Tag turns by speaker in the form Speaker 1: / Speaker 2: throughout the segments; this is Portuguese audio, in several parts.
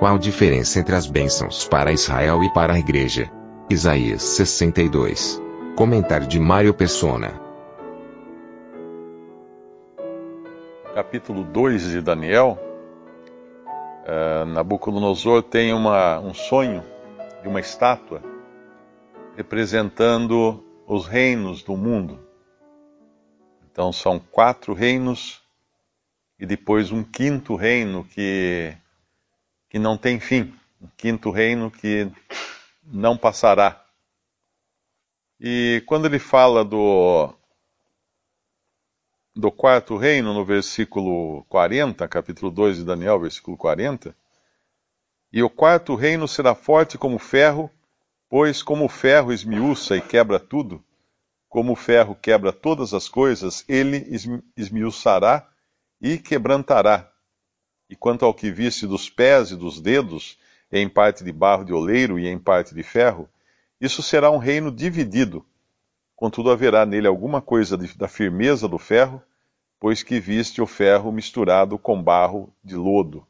Speaker 1: Qual a diferença entre as bênçãos para Israel e para a igreja? Isaías 62. Comentário de Mário Persona.
Speaker 2: capítulo 2 de Daniel, uh, Nabucodonosor tem uma, um sonho de uma estátua representando os reinos do mundo. Então são quatro reinos e depois um quinto reino que, que não tem fim, um quinto reino que não passará. E quando ele fala do, do quarto reino, no versículo 40, capítulo 2 de Daniel, versículo 40. E o quarto reino será forte como ferro, pois como o ferro esmiuça e quebra tudo, como o ferro quebra todas as coisas, ele esmiuçará e quebrantará. E quanto ao que viste dos pés e dos dedos, em parte de barro de oleiro e em parte de ferro, isso será um reino dividido. Contudo, haverá nele alguma coisa de, da firmeza do ferro, pois que viste o ferro misturado com barro de lodo.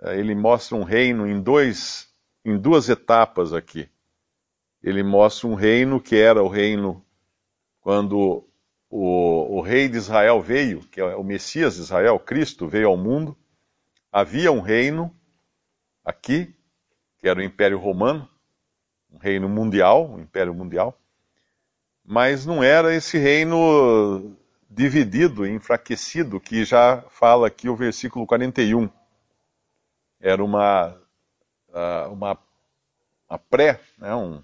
Speaker 2: É, ele mostra um reino em, dois, em duas etapas aqui. Ele mostra um reino que era o reino quando o, o rei de Israel veio, que é o Messias de Israel, Cristo, veio ao mundo. Havia um reino aqui, que era o Império Romano, um reino mundial, um império mundial, mas não era esse reino dividido enfraquecido, que já fala aqui o versículo 41. Era uma, ah, uma, uma pré, né, um,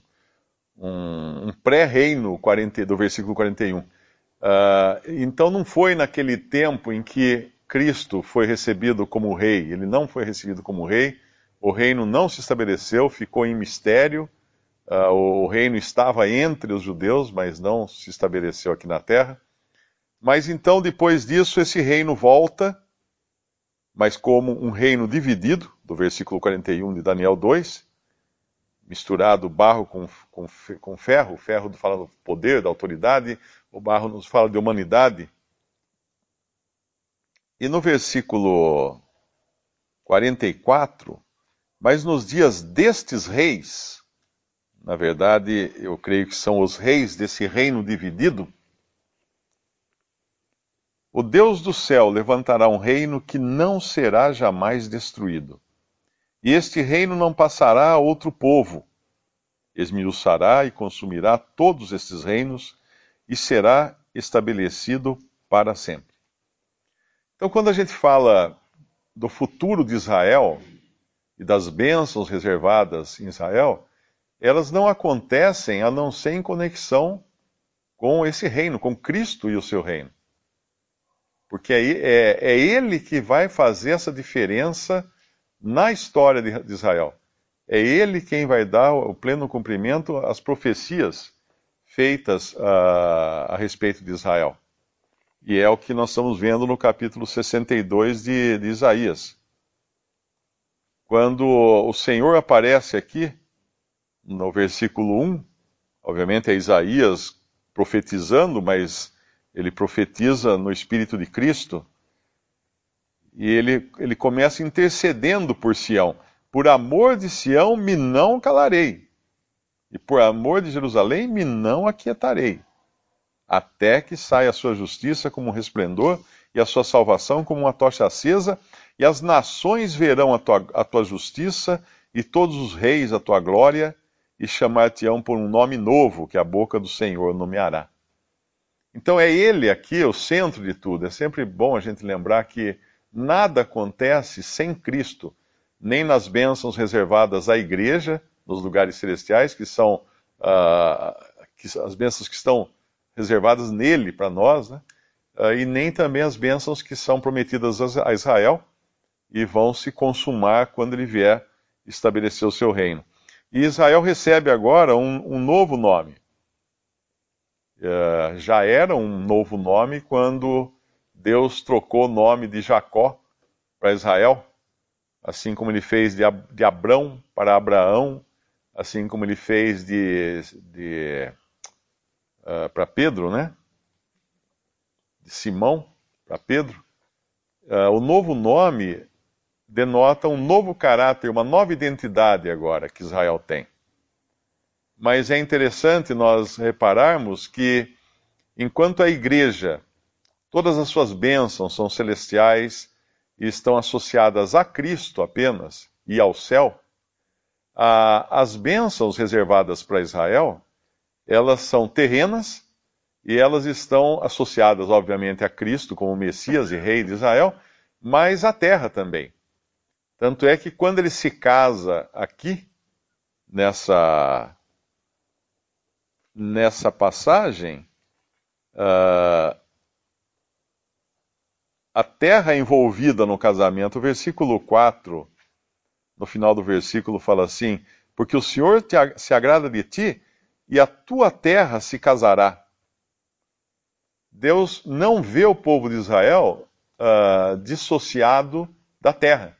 Speaker 2: um, um pré-reino do versículo 41. Uh, ah, então não foi naquele tempo em que Cristo foi recebido como rei, ele não foi recebido como rei, o reino não se estabeleceu, ficou em mistério, uh, o reino estava entre os judeus, mas não se estabeleceu aqui na terra. Mas então, depois disso, esse reino volta, mas como um reino dividido, do versículo 41 de Daniel 2, misturado barro com, com, com ferro, o ferro fala do poder, da autoridade, o barro nos fala de humanidade. E no versículo 44, mas nos dias destes reis, na verdade, eu creio que são os reis desse reino dividido, o Deus do céu levantará um reino que não será jamais destruído. E este reino não passará a outro povo. Esmiuçará e consumirá todos estes reinos e será estabelecido para sempre. Então, quando a gente fala do futuro de Israel e das bênçãos reservadas em Israel, elas não acontecem a não ser em conexão com esse reino, com Cristo e o seu reino. Porque é, é, é ele que vai fazer essa diferença na história de, de Israel. É ele quem vai dar o pleno cumprimento às profecias feitas a, a respeito de Israel. E é o que nós estamos vendo no capítulo 62 de, de Isaías. Quando o Senhor aparece aqui, no versículo 1, obviamente é Isaías profetizando, mas ele profetiza no Espírito de Cristo, e ele, ele começa intercedendo por Sião. Por amor de Sião me não calarei, e por amor de Jerusalém me não aquietarei, até que saia a sua justiça como um resplendor e a sua salvação como uma tocha acesa, e as nações verão a tua, a tua justiça e todos os reis a tua glória, e chamar-te-ão por um nome novo que a boca do Senhor nomeará. Então é ele aqui o centro de tudo. É sempre bom a gente lembrar que nada acontece sem Cristo, nem nas bênçãos reservadas à igreja, nos lugares celestiais, que são uh, que, as bênçãos que estão reservadas nele para nós, né? uh, e nem também as bênçãos que são prometidas a Israel e vão se consumar quando ele vier estabelecer o seu reino. E Israel recebe agora um, um novo nome. Uh, já era um novo nome quando Deus trocou o nome de Jacó para Israel, assim como ele fez de, Ab de Abrão para Abraão, assim como ele fez de, de uh, para Pedro, né? De Simão para Pedro. Uh, o novo nome denota um novo caráter, uma nova identidade agora que Israel tem. Mas é interessante nós repararmos que, enquanto a igreja, todas as suas bênçãos são celestiais e estão associadas a Cristo apenas e ao céu, as bênçãos reservadas para Israel, elas são terrenas e elas estão associadas, obviamente, a Cristo como Messias e Rei de Israel, mas à terra também. Tanto é que quando ele se casa aqui, nessa, nessa passagem, uh, a terra envolvida no casamento, o versículo 4, no final do versículo, fala assim: Porque o Senhor te, se agrada de ti e a tua terra se casará. Deus não vê o povo de Israel uh, dissociado da terra.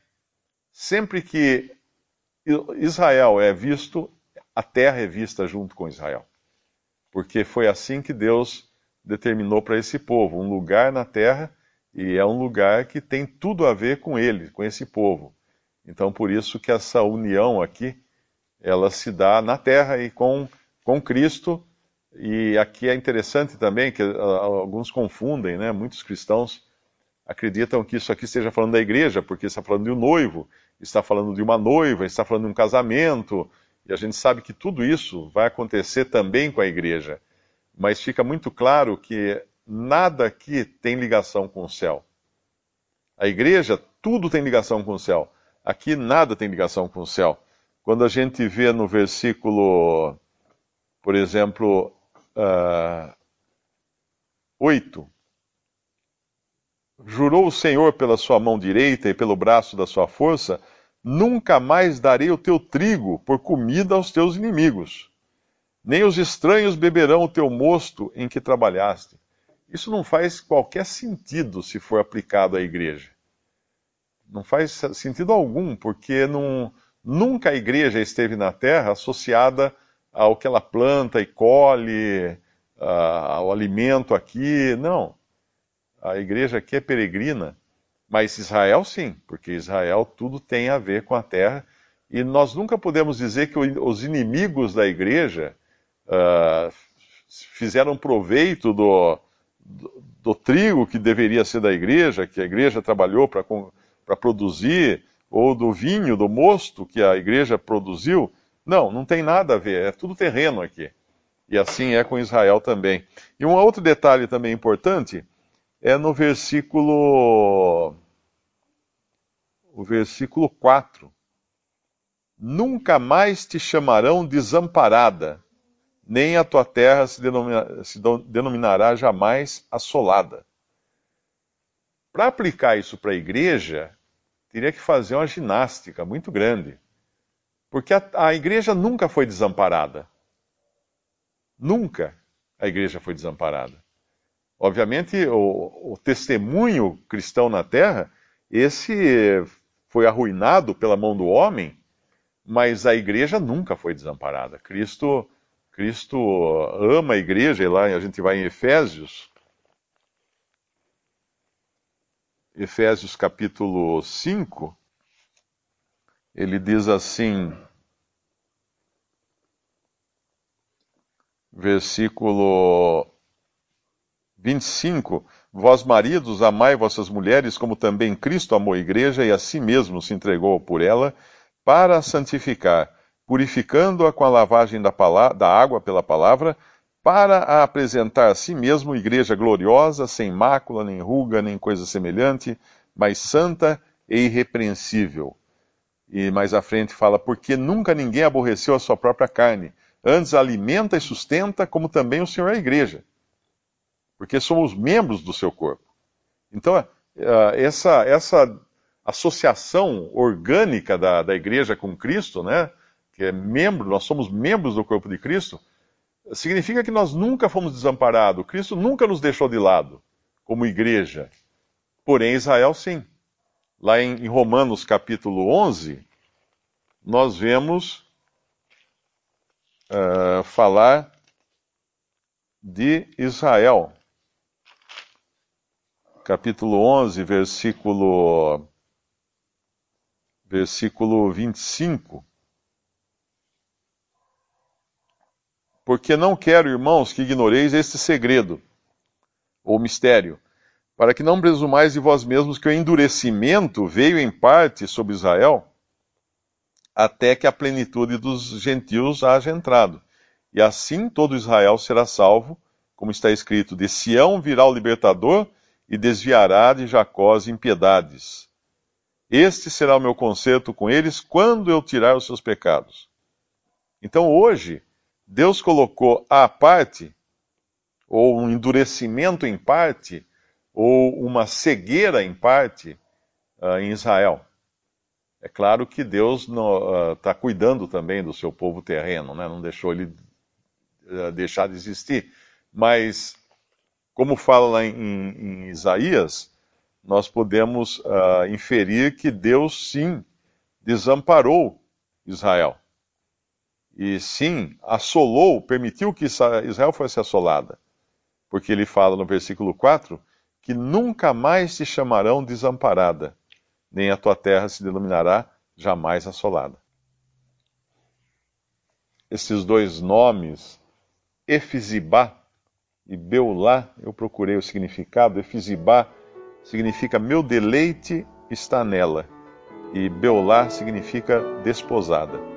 Speaker 2: Sempre que Israel é visto, a terra é vista junto com Israel. Porque foi assim que Deus determinou para esse povo, um lugar na terra, e é um lugar que tem tudo a ver com ele, com esse povo. Então, por isso que essa união aqui, ela se dá na terra e com, com Cristo. E aqui é interessante também que uh, alguns confundem, né? Muitos cristãos acreditam que isso aqui esteja falando da igreja, porque está falando de um noivo, está falando de uma noiva, está falando de um casamento, e a gente sabe que tudo isso vai acontecer também com a igreja. Mas fica muito claro que nada aqui tem ligação com o céu. A igreja, tudo tem ligação com o céu. Aqui nada tem ligação com o céu. Quando a gente vê no versículo, por exemplo, uh, ah, 8, Jurou o Senhor pela sua mão direita e pelo braço da sua força: Nunca mais darei o teu trigo por comida aos teus inimigos, nem os estranhos beberão o teu mosto em que trabalhaste. Isso não faz qualquer sentido se for aplicado à igreja. Não faz sentido algum, porque não, nunca a igreja esteve na terra associada ao que ela planta e colhe, ao alimento aqui. Não a igreja aqui é peregrina, mas Israel sim, porque Israel tudo tem a ver com a terra. E nós nunca podemos dizer que os inimigos da igreja uh, fizeram proveito do, do, do, trigo que deveria ser da igreja, que a igreja trabalhou para produzir, ou do vinho, do mosto que a igreja produziu. Não, não tem nada a ver, é tudo terreno aqui. E assim é com Israel também. E um outro detalhe também importante é no versículo o versículo 4. Nunca mais te chamarão desamparada, nem a tua terra se, denomina, se denominará jamais assolada. Para aplicar isso para a igreja, teria que fazer uma ginástica muito grande. Porque a, a igreja nunca foi desamparada. Nunca a igreja foi desamparada. Obviamente, o, o testemunho cristão na terra, esse foi arruinado pela mão do homem, mas a igreja nunca foi desamparada. Cristo, Cristo ama a igreja, e lá a gente vai em Efésios, Efésios capítulo 5, ele diz assim, versículo 25. Vós, maridos, amai vossas mulheres, como também Cristo amou a igreja e a si mesmo se entregou por ela, para a santificar, purificando-a com a lavagem da, da água pela palavra, para a apresentar a si mesmo igreja gloriosa, sem mácula, nem ruga, nem coisa semelhante, mas santa e irrepreensível. E mais à frente fala, porque nunca ninguém aborreceu a sua própria carne, antes alimenta e sustenta, como também o Senhor a igreja porque somos membros do seu corpo. Então, essa, essa associação orgânica da, da igreja com Cristo, né, que é membro, nós somos membros do corpo de Cristo, significa que nós nunca fomos desamparados. Cristo nunca nos deixou de lado, como igreja. Porém, Israel sim. Lá em, em Romanos capítulo 11, nós vemos uh, falar de Israel. Capítulo 11, versículo, versículo 25. Porque não quero, irmãos, que ignoreis este segredo, ou mistério, para que não presumais de vós mesmos que o endurecimento veio em parte sobre Israel, até que a plenitude dos gentios haja entrado. E assim todo Israel será salvo, como está escrito: De Sião virá o libertador e desviará de Jacó as impiedades. Este será o meu conserto com eles quando eu tirar os seus pecados. Então hoje, Deus colocou à parte, ou um endurecimento em parte, ou uma cegueira em parte uh, em Israel. É claro que Deus está uh, cuidando também do seu povo terreno, né? não deixou ele uh, deixar de existir. Mas, como fala lá em, em Isaías, nós podemos inferir que Deus sim desamparou Israel e sim assolou, permitiu que Israel fosse assolada. Porque ele fala no versículo 4 que nunca mais te chamarão desamparada, nem a tua terra se denominará jamais assolada. Esses dois nomes, Efizibá e Beulá, eu procurei o significado. Efizibá significa meu deleite está nela, e Beulá significa desposada.